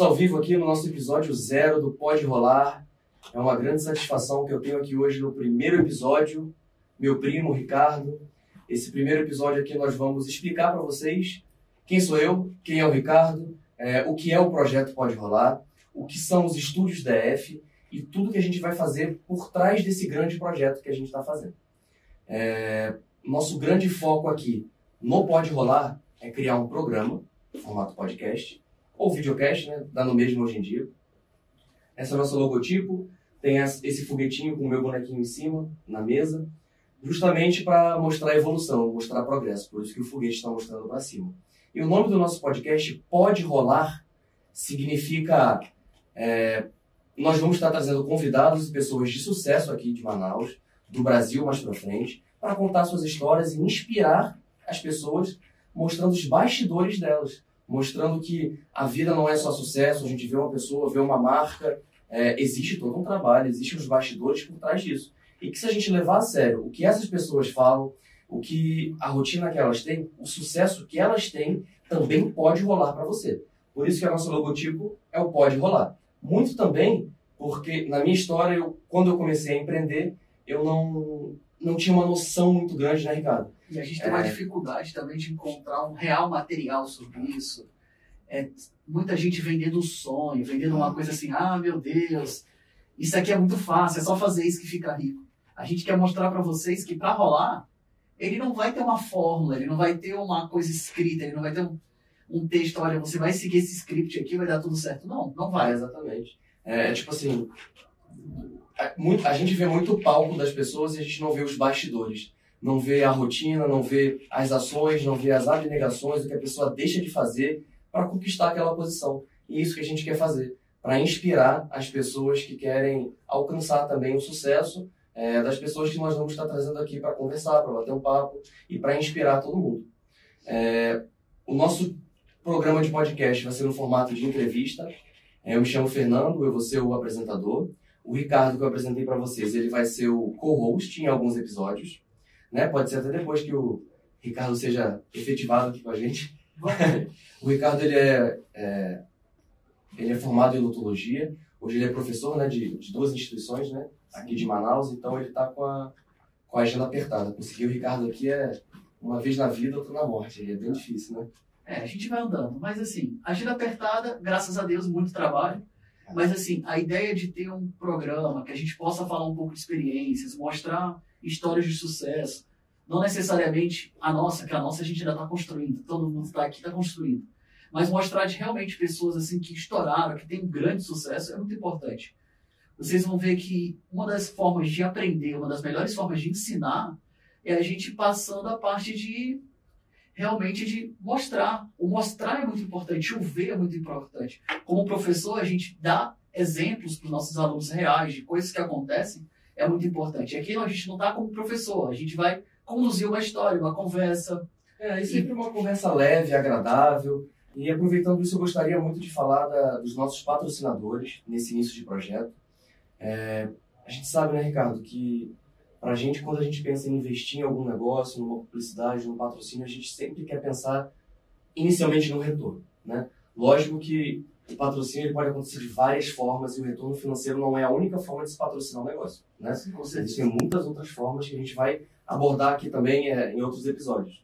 Estamos ao vivo aqui no nosso episódio zero do Pode Rolar. É uma grande satisfação que eu tenho aqui hoje no primeiro episódio, meu primo Ricardo. Esse primeiro episódio aqui nós vamos explicar para vocês quem sou eu, quem é o Ricardo, é, o que é o projeto Pode Rolar, o que são os estúdios DF e tudo que a gente vai fazer por trás desse grande projeto que a gente está fazendo. É, nosso grande foco aqui no Pode Rolar é criar um programa, formato podcast, ou videocast, né? Dá no mesmo hoje em dia. Esse é o nosso logotipo. Tem esse foguetinho com o meu bonequinho em cima, na mesa, justamente para mostrar a evolução, mostrar progresso. Por isso que o foguete está mostrando para cima. E o nome do nosso podcast, Pode Rolar, significa. É, nós vamos estar trazendo convidados e pessoas de sucesso aqui de Manaus, do Brasil mais para frente, para contar suas histórias e inspirar as pessoas, mostrando os bastidores delas mostrando que a vida não é só sucesso, a gente vê uma pessoa, vê uma marca, é, existe todo um trabalho, existem os bastidores por trás disso. E que se a gente levar a sério o que essas pessoas falam, o que a rotina que elas têm, o sucesso que elas têm, também pode rolar para você. Por isso que o nosso logotipo é o pode rolar. Muito também porque na minha história, eu, quando eu comecei a empreender, eu não, não tinha uma noção muito grande, né, Ricardo? E a gente tem uma é. dificuldade também de encontrar um real material sobre isso. É, muita gente vendendo um sonho, vendendo uma coisa assim, ah, meu Deus, isso aqui é muito fácil, é só fazer isso que fica rico. A gente quer mostrar para vocês que para rolar, ele não vai ter uma fórmula, ele não vai ter uma coisa escrita, ele não vai ter um, um texto, olha, você vai seguir esse script aqui, vai dar tudo certo. Não, não vai. É, exatamente. É, tipo assim, a, a gente vê muito o palco das pessoas e a gente não vê os bastidores não vê a rotina, não vê as ações, não vê as abnegações, o que a pessoa deixa de fazer para conquistar aquela posição. E isso que a gente quer fazer, para inspirar as pessoas que querem alcançar também o sucesso é, das pessoas que nós vamos estar trazendo aqui para conversar, para bater um papo e para inspirar todo mundo. É, o nosso programa de podcast vai ser no formato de entrevista. É, eu me chamo Fernando, eu vou ser o apresentador. O Ricardo, que eu apresentei para vocês, ele vai ser o co-host em alguns episódios né? Pode ser até depois que o Ricardo seja efetivado aqui com a gente. o Ricardo ele é, é, ele é formado em odontologia. Hoje ele é professor né, de, de duas instituições, né? Aqui de Manaus, então ele está com a, com a agenda apertada. Conseguir o Ricardo aqui é uma vez na vida, outra na morte. É bem difícil, né? É, a gente vai andando. Mas assim, agenda apertada, graças a Deus, muito trabalho. Mas assim, a ideia de ter um programa que a gente possa falar um pouco de experiências, mostrar histórias de sucesso. Não necessariamente a nossa, que a nossa a gente ainda está construindo, todo mundo está aqui está construindo. Mas mostrar de realmente pessoas assim que estouraram, que têm um grande sucesso, é muito importante. Vocês vão ver que uma das formas de aprender, uma das melhores formas de ensinar, é a gente passando a parte de realmente de mostrar. O mostrar é muito importante, o ver é muito importante. Como professor, a gente dá exemplos para os nossos alunos reais de coisas que acontecem é muito importante. Aqui a gente não está como professor, a gente vai conduzir uma história, uma conversa. É, e sempre uma conversa leve, agradável. E aproveitando isso, eu gostaria muito de falar da, dos nossos patrocinadores nesse início de projeto. É, a gente sabe, né, Ricardo, que para a gente, quando a gente pensa em investir em algum negócio, numa publicidade, num patrocínio, a gente sempre quer pensar inicialmente no retorno. Né? Lógico que patrocínio pode acontecer de várias formas e o retorno financeiro não é a única forma de se patrocinar um negócio. Né? Existem muitas outras formas que a gente vai abordar aqui também é, em outros episódios.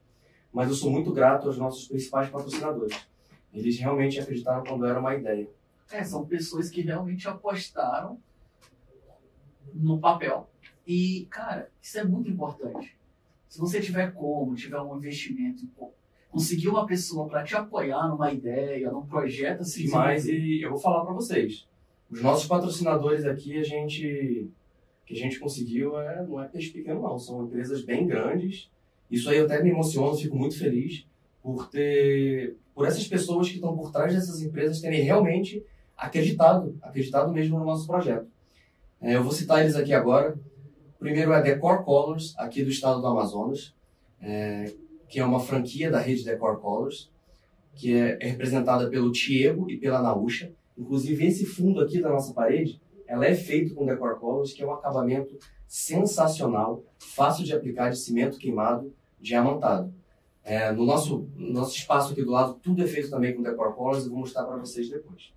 Mas eu sou muito grato aos nossos principais patrocinadores. Eles realmente acreditaram quando era uma ideia. É, são pessoas que realmente apostaram no papel. E, cara, isso é muito importante. Se você tiver como, tiver um investimento conseguir uma pessoa para te apoiar numa ideia, num projeto assim. Demais, e eu vou falar para vocês. Os nossos patrocinadores aqui, a gente que a gente conseguiu é, não é peixe pequeno, não. São empresas bem grandes. Isso aí eu até me emociono, fico muito feliz por ter, por essas pessoas que estão por trás dessas empresas terem realmente acreditado, acreditado mesmo no nosso projeto. É, eu vou citar eles aqui agora. primeiro é Decor Colors, aqui do estado do Amazonas. É, que é uma franquia da rede Decor Colors, que é, é representada pelo Tiego e pela Naúcha. Inclusive, esse fundo aqui da nossa parede, ela é feito com Decor Colors, que é um acabamento sensacional, fácil de aplicar de cimento queimado, diamantado. É, no nosso, nosso espaço aqui do lado, tudo é feito também com Decor Colors, eu vou mostrar para vocês depois.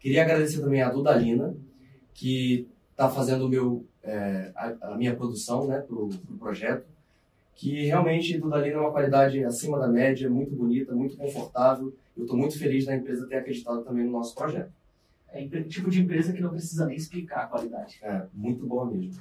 Queria agradecer também a Dudalina, que está fazendo meu, é, a, a, minha produção né, para o pro projeto, que realmente Dudalina é uma qualidade acima da média, muito bonita, muito confortável. Eu estou muito feliz da empresa ter acreditado também no nosso projeto. É o tipo de empresa que não precisa nem explicar a qualidade. É, muito boa mesmo.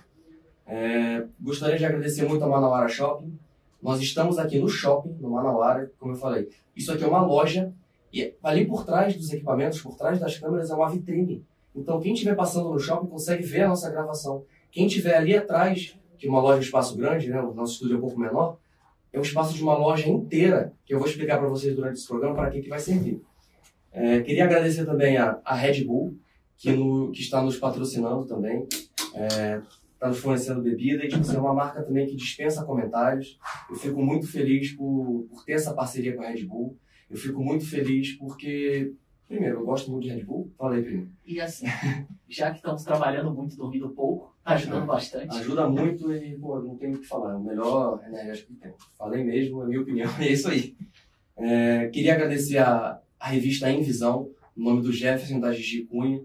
É, gostaria de agradecer muito ao Manauara Shopping. Nós estamos aqui no shopping, no Manauara, como eu falei. Isso aqui é uma loja e ali por trás dos equipamentos, por trás das câmeras, é uma vitrine. Então, quem estiver passando no shopping consegue ver a nossa gravação. Quem estiver ali atrás, é uma loja, um espaço grande, né? o nosso estúdio é um pouco menor, é um espaço de uma loja inteira, que eu vou explicar para vocês durante esse programa para que, que vai servir. É, queria agradecer também a, a Red Bull, que, no, que está nos patrocinando também. É, está nos fornecendo bebida e tipo, é uma marca também que dispensa comentários. Eu fico muito feliz por, por ter essa parceria com a Red Bull. Eu fico muito feliz porque, primeiro, eu gosto muito de Red Bull. Falei primeiro. E assim, já que estamos trabalhando muito, dormindo pouco, ajudando é, bastante. Ajuda muito e, pô, não tenho o que falar. É o melhor energético que tem. Falei mesmo, é a minha opinião, é isso aí. É, queria agradecer a, a revista Em Visão, no nome do Jefferson da Gigi Cunha,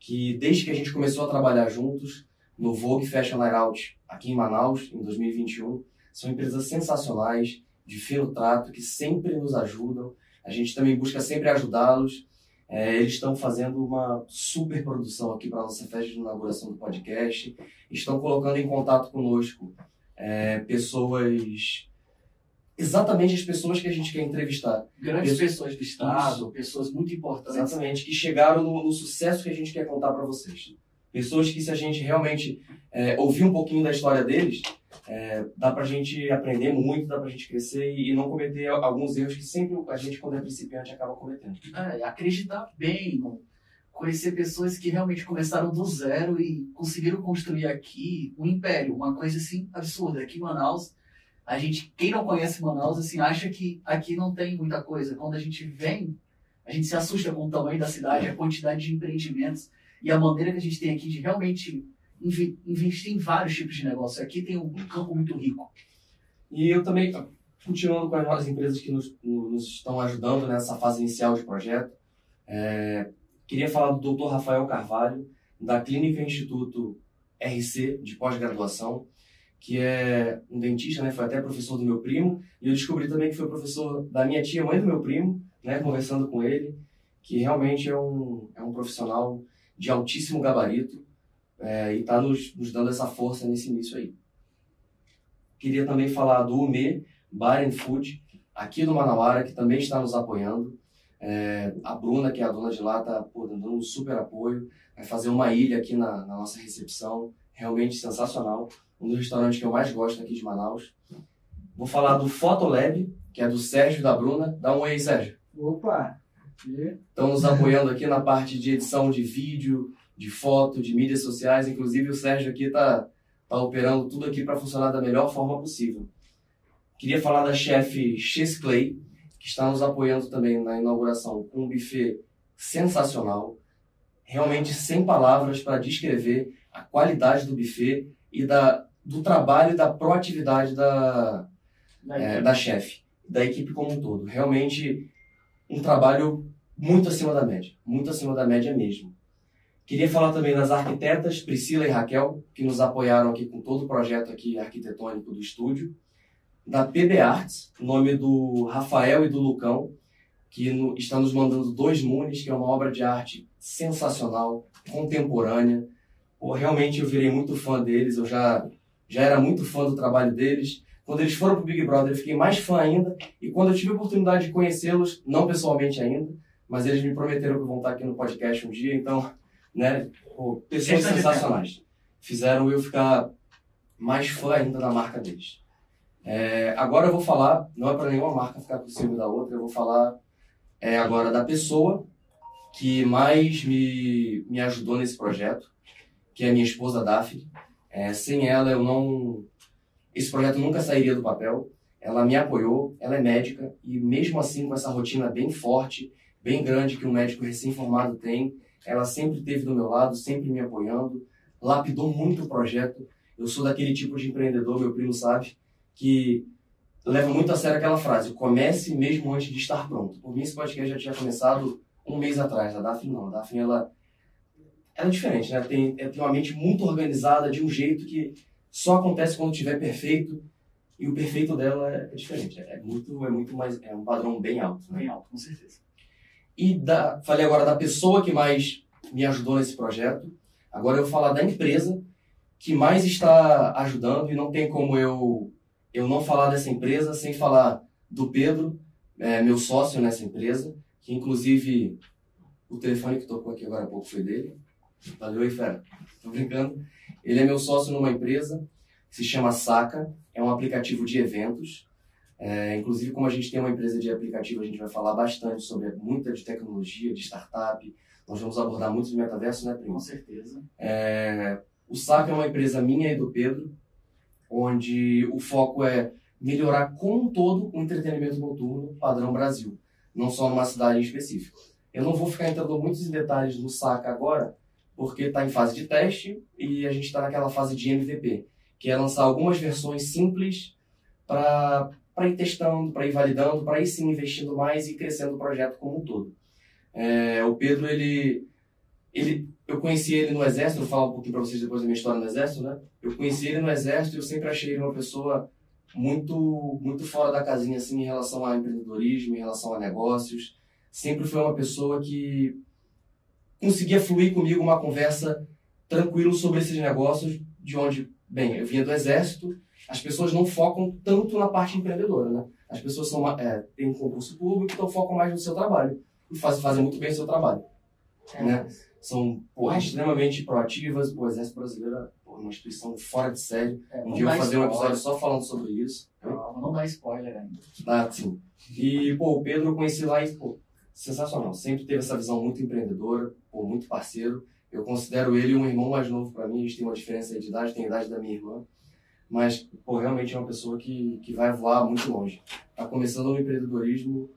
que desde que a gente começou a trabalhar juntos, no Vogue Fashion Layout, aqui em Manaus, em 2021, são empresas sensacionais, de fino trato, que sempre nos ajudam. A gente também busca sempre ajudá-los. É, eles estão fazendo uma super produção aqui para a nossa festa de inauguração do podcast. Estão colocando em contato conosco é, pessoas exatamente as pessoas que a gente quer entrevistar. Grandes pessoas, pessoas do Estado, pessoas muito importantes. Exatamente, que chegaram no, no sucesso que a gente quer contar para vocês. Pessoas que, se a gente realmente é, ouvir um pouquinho da história deles, é, dá para a gente aprender muito, dá para a gente crescer e, e, não cometer alguns erros que sempre a gente, quando é principiante, acaba cometendo. É, acreditar bem, conhecer pessoas que realmente começaram do zero e conseguiram construir aqui um império, uma coisa assim absurda. Aqui em Manaus, a gente, quem não conhece Manaus, assim, acha que aqui não tem muita coisa. Quando a gente vem, a gente se assusta com o tamanho da cidade, a quantidade de empreendimentos e a maneira que a gente tem aqui de realmente investir em vários tipos de negócio. Aqui tem um campo muito rico. E eu também, continuando com as empresas que nos, nos estão ajudando nessa fase inicial de projeto, é, queria falar do Dr. Rafael Carvalho, da Clínica Instituto RC de pós-graduação, que é um dentista, né? Foi até professor do meu primo, e eu descobri também que foi professor da minha tia, mãe do meu primo, né? Conversando com ele, que realmente é um, é um profissional de altíssimo gabarito é, e está nos, nos, dando essa força nesse início aí. Queria também falar do UME Bar and Food, aqui do Manauara, que também está nos apoiando. É, a Bruna, que é a dona de lá, está dando um super apoio. Vai fazer uma ilha aqui na, na nossa recepção, realmente sensacional. Um dos restaurantes que eu mais gosto aqui de Manaus. Vou falar do Fotolab, que é do Sérgio e da Bruna. Dá um oi, Sérgio. Opa! Estão nos apoiando aqui na parte de edição de vídeo, de foto, de mídias sociais. Inclusive, o Sérgio aqui está tá operando tudo aqui para funcionar da melhor forma possível. Queria falar da chefe Chess Clay, que está nos apoiando também na inauguração com um buffet sensacional. Realmente sem palavras para descrever a qualidade do buffet e da, do trabalho e da proatividade da, da, é, da chefe, da equipe como um todo. Realmente um trabalho muito acima da média, muito acima da média mesmo. Queria falar também das arquitetas Priscila e Raquel, que nos apoiaram aqui com todo o projeto aqui arquitetônico do estúdio. Da PB Arts, nome do Rafael e do Lucão, que no, está nos mandando dois Munes, que é uma obra de arte sensacional, contemporânea. Pô, realmente eu virei muito fã deles, eu já, já era muito fã do trabalho deles. Quando eles foram para o Big Brother, eu fiquei mais fã ainda. E quando eu tive a oportunidade de conhecê-los, não pessoalmente ainda, mas eles me prometeram que vão estar aqui no podcast um dia. Então, né, pô, pessoas sensacionais. Fizeram eu ficar mais fã ainda da marca deles. É, agora eu vou falar, não é para nenhuma marca ficar por cima da outra, eu vou falar é, agora da pessoa que mais me, me ajudou nesse projeto, que é a minha esposa Daphne. É, sem ela eu não esse projeto nunca sairia do papel. Ela me apoiou, ela é médica e mesmo assim com essa rotina bem forte, bem grande que um médico recém-formado tem, ela sempre esteve do meu lado, sempre me apoiando, lapidou muito o projeto. Eu sou daquele tipo de empreendedor, meu primo sabe, que leva muito a sério aquela frase: comece mesmo antes de estar pronto. Por mim, esse podcast já tinha começado um mês atrás. A Daphne não. A Daphne, ela, ela é diferente, né? Tem, ela tem uma mente muito organizada de um jeito que só acontece quando estiver perfeito. E o perfeito dela é, diferente. É muito, é muito mais, é um padrão bem alto. Né? Bem alto, com certeza. E da, falei agora da pessoa que mais me ajudou nesse projeto. Agora eu vou falar da empresa que mais está ajudando e não tem como eu eu não falar dessa empresa sem falar do Pedro, é, meu sócio nessa empresa, que inclusive o telefone que tocou aqui agora há pouco foi dele. Valeu aí, fera. Tô brincando. Ele é meu sócio numa empresa que se chama Saca, é um aplicativo de eventos. É, inclusive, como a gente tem uma empresa de aplicativo, a gente vai falar bastante sobre muita de tecnologia, de startup. Nós vamos abordar muito de metaverso, né, Primo? Com certeza. É, o Saca é uma empresa minha e do Pedro, onde o foco é melhorar como um todo o entretenimento noturno padrão Brasil, não só numa cidade em específico. Eu não vou ficar entrando muitos em detalhes do Saca agora, porque está em fase de teste e a gente está naquela fase de MVP, que é lançar algumas versões simples para ir testando, para ir validando, para ir sim investindo mais e crescendo o projeto como um todo. É, o Pedro, ele, ele, eu conheci ele no Exército, vou falar um pouquinho para vocês depois da minha história no Exército, né? Eu conheci ele no Exército e eu sempre achei ele uma pessoa muito, muito fora da casinha, assim, em relação ao empreendedorismo, em relação a negócios. Sempre foi uma pessoa que conseguia fluir comigo uma conversa tranquilo sobre esses negócios, de onde, bem, eu vinha do Exército, as pessoas não focam tanto na parte empreendedora, né? As pessoas são, é, têm um concurso público, então focam mais no seu trabalho. E fazem, fazem muito bem o seu trabalho. É. Né? São porra, extremamente proativas. O Exército Brasileiro é uma instituição fora de série. É, um dia eu vou fazer um episódio só falando sobre isso. Não, não dá spoiler ainda. Ah, sim. E, pô, o Pedro eu conheci lá e, pô, sensacional. Sempre teve essa visão muito empreendedora, pô, muito parceiro. Eu considero ele um irmão mais novo para mim. A gente tem uma diferença de idade, tem a idade da minha irmã. Mas, pô, realmente é uma pessoa que, que vai voar muito longe. Tá começando no empreendedorismo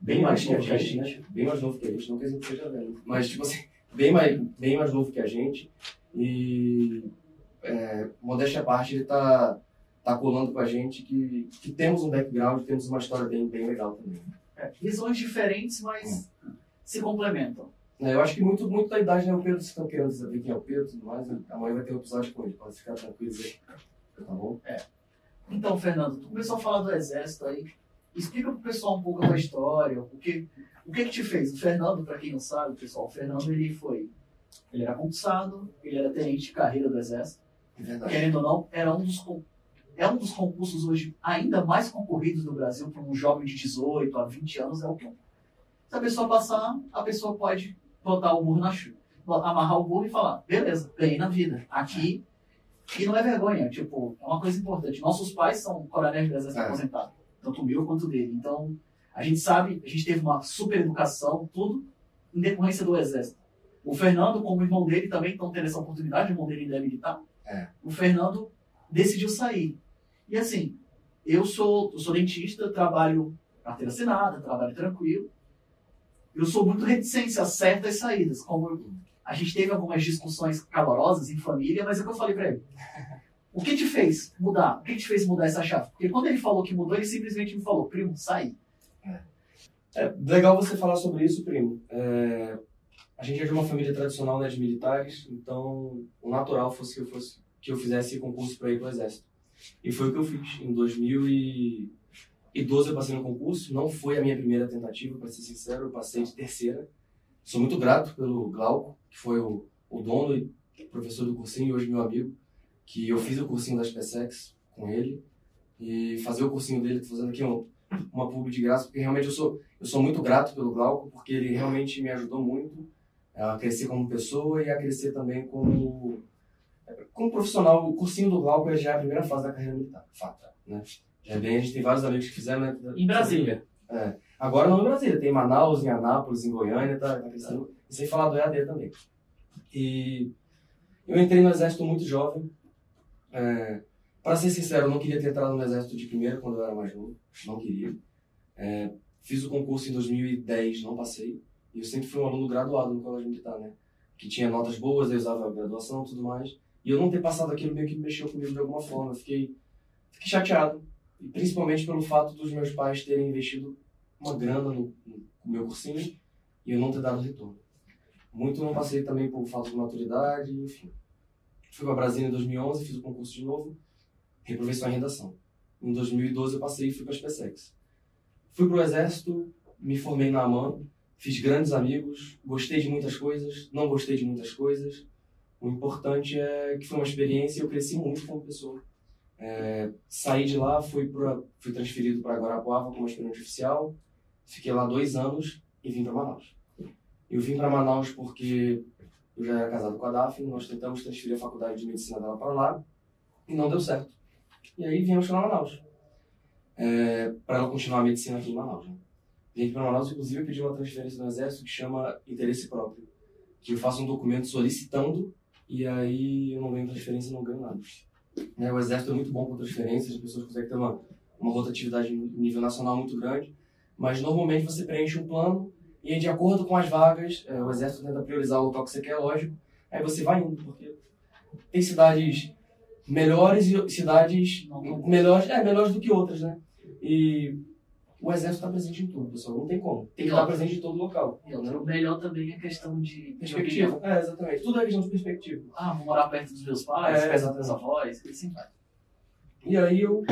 bem mais novo que a gente, bem mais novo que a gente, não quer dizer que seja velho, mas tipo assim, bem mais, bem mais novo que a gente e é, modéstia à parte ele tá, tá colando com a gente que, que temos um background, temos uma história bem, bem legal também. É, visões diferentes, mas hum. se complementam. É, eu acho que muito, muito da idade, né? O Pedro, vocês estão querendo saber quem é o Pedro e tudo mais, amanhã vai ter um episódio com ele, pode ficar tranquilo aí. Tá bom? É. Então, Fernando, tu começou a falar do exército aí. Explica pro pessoal um pouco da história, o que, o que que te fez? O Fernando, para quem não sabe, pessoal, o Fernando ele foi, ele era concursado, ele era tenente de carreira do exército. É Querendo ou não, era um dos é um dos concursos hoje ainda mais concorridos no Brasil para um jovem de 18 a 20 anos é o que se a pessoa passar, a pessoa pode botar o burro na chuva, amarrar o burro e falar, beleza, ganhei na vida. Aqui, e não é vergonha, tipo, é uma coisa importante. Nossos pais são coronéis do exército é. aposentados tanto o meu quanto o dele. Então, a gente sabe, a gente teve uma super educação, tudo em decorrência do Exército. O Fernando, como irmão dele, também estão tendo essa oportunidade, o irmão dele ainda é militar. É. O Fernando decidiu sair. E assim, eu sou, eu sou dentista, trabalho carteira assinada, trabalho tranquilo. Eu sou muito reticente a certas saídas, como a gente teve algumas discussões calorosas em família, mas é o que eu falei para ele. O que te fez mudar? O que te fez mudar essa chave? Porque quando ele falou que mudou, ele simplesmente me falou, primo, sai. É. é legal você falar sobre isso, primo. É, a gente é de uma família tradicional né, de militares, então o natural fosse que eu, fosse, que eu fizesse concurso para ir para o Exército. E foi o que eu fiz. Em 2012 eu passei no concurso, não foi a minha primeira tentativa, para ser sincero, eu passei de terceira. Sou muito grato pelo Glauco, que foi o, o dono e professor do cursinho e hoje meu amigo que eu fiz o cursinho da SpaceX com ele e fazer o cursinho dele, tô fazendo aqui um, uma publi de graça, porque realmente eu sou, eu sou muito grato pelo Glauco, porque ele realmente me ajudou muito a crescer como pessoa e a crescer também como, como profissional. O cursinho do Glauco já é a primeira fase da carreira militar, fato, né? Já é bem, a gente tem vários amigos que fizeram, né? Em Brasília. É. Agora não em Brasília, tem em Manaus, em Anápolis, em Goiânia, tá, tá crescendo. E sem falar do EAD também. E eu entrei no exército muito jovem, é, para ser sincero, eu não queria ter entrado no exército de primeira quando eu era mais novo. Não queria. É, fiz o concurso em 2010, não passei. E eu sempre fui um aluno graduado no colégio militar, né? Que tinha notas boas, eu usava a graduação e tudo mais. E eu não ter passado aquilo meio que mexeu comigo de alguma forma. Eu fiquei, fiquei chateado. E principalmente pelo fato dos meus pais terem investido uma grana no, no meu cursinho. e eu não ter dado retorno. Muito não passei também por falta de maturidade, enfim. Fui para Brasília em 2011, fiz o concurso de novo, reprovei só em redação. Em 2012 eu passei e fui para a SpaceX. Fui para o Exército, me formei na AMAN, fiz grandes amigos, gostei de muitas coisas, não gostei de muitas coisas. O importante é que foi uma experiência e eu cresci muito como pessoa. É, saí de lá, fui, pra, fui transferido para Guarapuava como aspirante oficial, fiquei lá dois anos e vim para Manaus. Eu vim para Manaus porque eu já era casado com a Daphne, nós tentamos transferir a faculdade de medicina dela para lá e não deu certo. E aí viemos para Manaus, é, para ela continuar a medicina aqui em Manaus. Né? Vim para Manaus, inclusive, pedi uma transferência do Exército que chama interesse próprio, que eu faço um documento solicitando e aí eu não ganho transferência não ganho nada. Né, o Exército é muito bom com transferências, as pessoas conseguem ter uma, uma rotatividade em nível nacional muito grande, mas normalmente você preenche um plano e de acordo com as vagas, é, o Exército tenta priorizar o local que você quer, lógico, aí você vai indo, porque tem cidades melhores e cidades melhores, é, melhores do que outras, né? E o exército está presente em tudo, pessoal. Não tem como. Tem que estar presente em todo local. E outro, o melhor também é questão de perspectiva. É, exatamente. Tudo é questão de perspectiva. Ah, vou morar perto dos meus pais, é, meus avós, e assim vai. E aí eu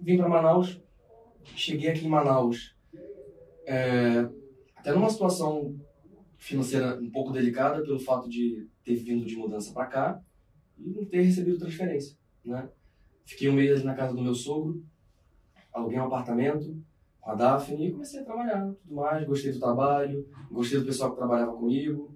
vim para Manaus, cheguei aqui em Manaus, é, até numa situação financeira um pouco delicada pelo fato de ter vindo de mudança para cá e não ter recebido transferência, né? Fiquei um mês na casa do meu sogro, aluguei um apartamento, a Daphne e comecei a trabalhar, tudo mais, gostei do trabalho, gostei do pessoal que trabalhava comigo.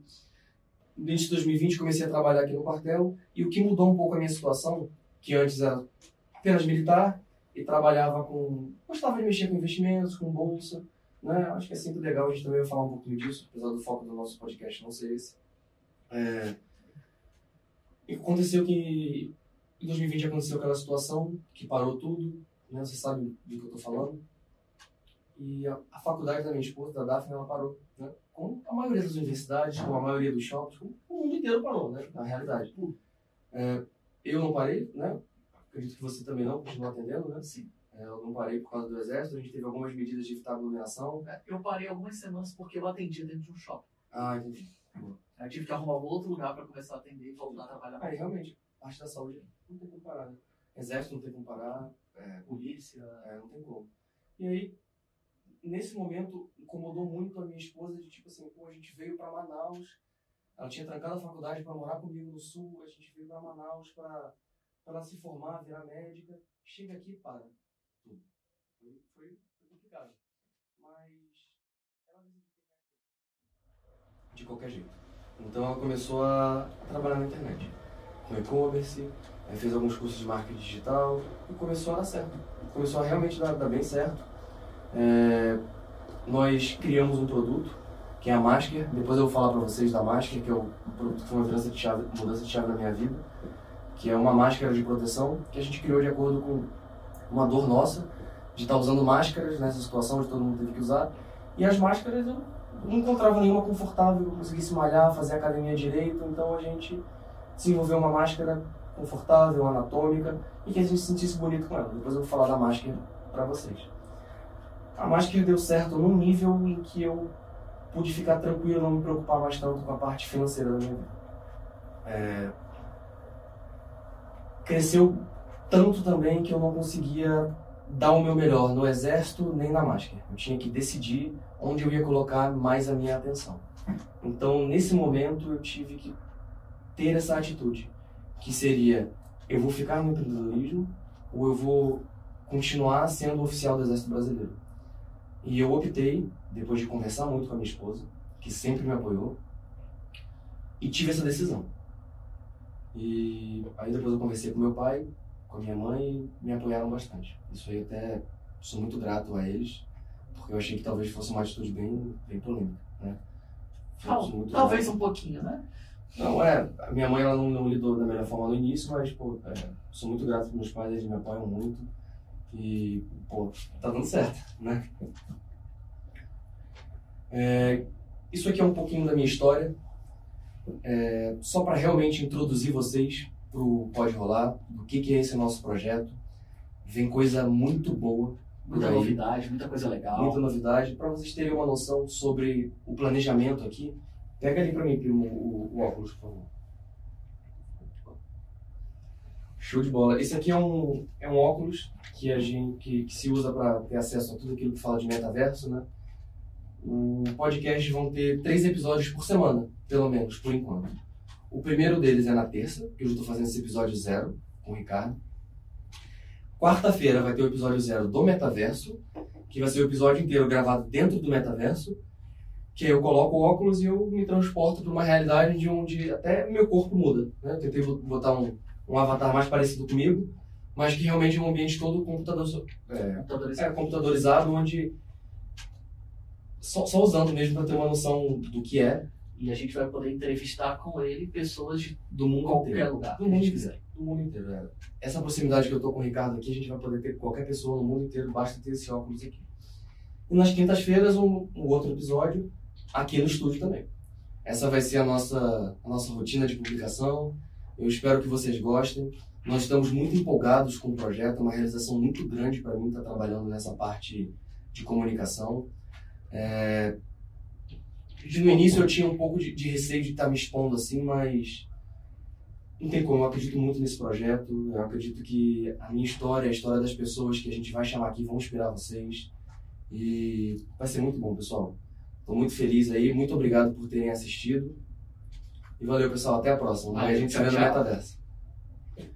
No início de 2020 comecei a trabalhar aqui no quartel e o que mudou um pouco a minha situação, que antes era apenas militar e trabalhava com... gostava de mexer com investimentos, com bolsa, né? Acho que é sempre legal a gente também falar um pouquinho disso, apesar do foco do nosso podcast não ser esse. É... Aconteceu que em 2020 aconteceu aquela situação que parou tudo, né? Você sabe do que eu estou falando. E a, a, faculdade da minha esposa, da Daphne, ela parou. Né? Como a maioria das universidades, como a maioria dos shoppings, o mundo inteiro parou, né? na realidade. É, eu não parei, né? acredito que você também não, continua atendendo, né? Sim. É, eu não parei por causa do exército, a gente teve algumas medidas de evitar aglomeração. É, eu parei algumas semanas porque eu atendia dentro de um shopping. Ah, entendi. Aí tive que arrumar um outro lugar para começar a atender e voltar a trabalhar. Aí, realmente, parte da saúde não tem como parar. Né? Exército não tem como parar, é, polícia, é, não tem como. E aí, nesse momento, incomodou muito a minha esposa de tipo assim, pô, a gente veio para Manaus, ela tinha trancado a faculdade para morar comigo no sul, a gente veio para Manaus para ela se formar, virar médica, chega aqui para tudo. Foi, foi, foi complicado. Mas ela de qualquer jeito. Então ela começou a trabalhar na internet, com e-commerce, fez alguns cursos de marketing digital e começou a dar certo. Começou a realmente dar, dar bem certo é, nós criamos um produto, que é a Masker. Depois eu vou falar para vocês da Masker, que é o produto que foi uma mudança de, chave, mudança de chave na minha vida, que é uma máscara de proteção que a gente criou de acordo com uma dor nossa de estar tá usando máscaras nessa situação onde todo mundo teve que usar. E as máscaras eu não encontrava nenhuma confortável eu conseguisse malhar, fazer academia direito, então a gente desenvolveu uma máscara confortável, anatômica e que a gente se sentisse bonito com ela. Depois eu vou falar da máscara para vocês a máscara deu certo num nível em que eu pude ficar tranquilo, não me preocupar mais tanto com a parte financeira da minha vida. É... Cresceu tanto também que eu não conseguia dar o meu melhor no exército nem na máscara. Eu tinha que decidir onde eu ia colocar mais a minha atenção. Então, nesse momento, eu tive que ter essa atitude, que seria: eu vou ficar no empreendedorismo ou eu vou continuar sendo oficial do Exército Brasileiro. E eu optei, depois de conversar muito com a minha esposa, que sempre me apoiou, e tive essa decisão. E aí depois eu conversei com meu pai, com a minha mãe, e me apoiaram bastante. Isso aí até sou muito grato a eles, porque eu achei que talvez fosse uma atitude bem, bem polêmica, né? talvez grato. um pouquinho, né? Não, é, a minha mãe ela não, não lidou da melhor forma no início, mas, pô, é, sou muito grato para meus pais, eles me apoiam muito. E, pô, tá dando certo, né? É, isso aqui é um pouquinho da minha história, é, só para realmente introduzir vocês pro Pode Rolar, do que, que é esse nosso projeto. Vem coisa muito boa, Muita aí. novidade, muita coisa legal. muita novidade. Para vocês terem uma noção sobre o planejamento aqui, pega ali para mim, primo, o, o óculos, por favor. Show de bola. Esse aqui é um, é um óculos que a gente que, que se usa para ter acesso a tudo aquilo que fala de metaverso, né? O podcast vão ter três episódios por semana, pelo menos, por enquanto. O primeiro deles é na terça, que eu estou fazendo esse episódio zero com o Ricardo. Quarta-feira vai ter o episódio zero do metaverso, que vai ser o episódio inteiro gravado dentro do metaverso, que eu coloco o óculos e eu me transporto para uma realidade de onde até meu corpo muda. Né? Eu tentei botar um, um avatar mais parecido comigo, mas que realmente é um ambiente todo computador, é, Computadorizado. é, computadorizado, onde só, só usando mesmo para ter uma noção do que é E a gente vai poder entrevistar com ele pessoas de do mundo qualquer inteiro. lugar Do mundo quiser. Do mundo inteiro, é. Essa proximidade que eu tô com o Ricardo aqui, a gente vai poder ter qualquer pessoa no mundo inteiro, basta ter esse óculos aqui. E nas quintas-feiras, um, um outro episódio aqui no estúdio também. Essa vai ser a nossa, a nossa rotina de publicação. Eu espero que vocês gostem. Nós estamos muito empolgados com o projeto, é uma realização muito grande para mim estar trabalhando nessa parte de comunicação. É... No início eu tinha um pouco de, de receio de estar me expondo assim, mas não tem como, eu acredito muito nesse projeto. Eu acredito que a minha história, a história das pessoas que a gente vai chamar aqui vão inspirar vocês. E vai ser muito bom, pessoal. Estou muito feliz aí, muito obrigado por terem assistido. E valeu, pessoal. Até a próxima. A gente se vê no tchau. Metaverso.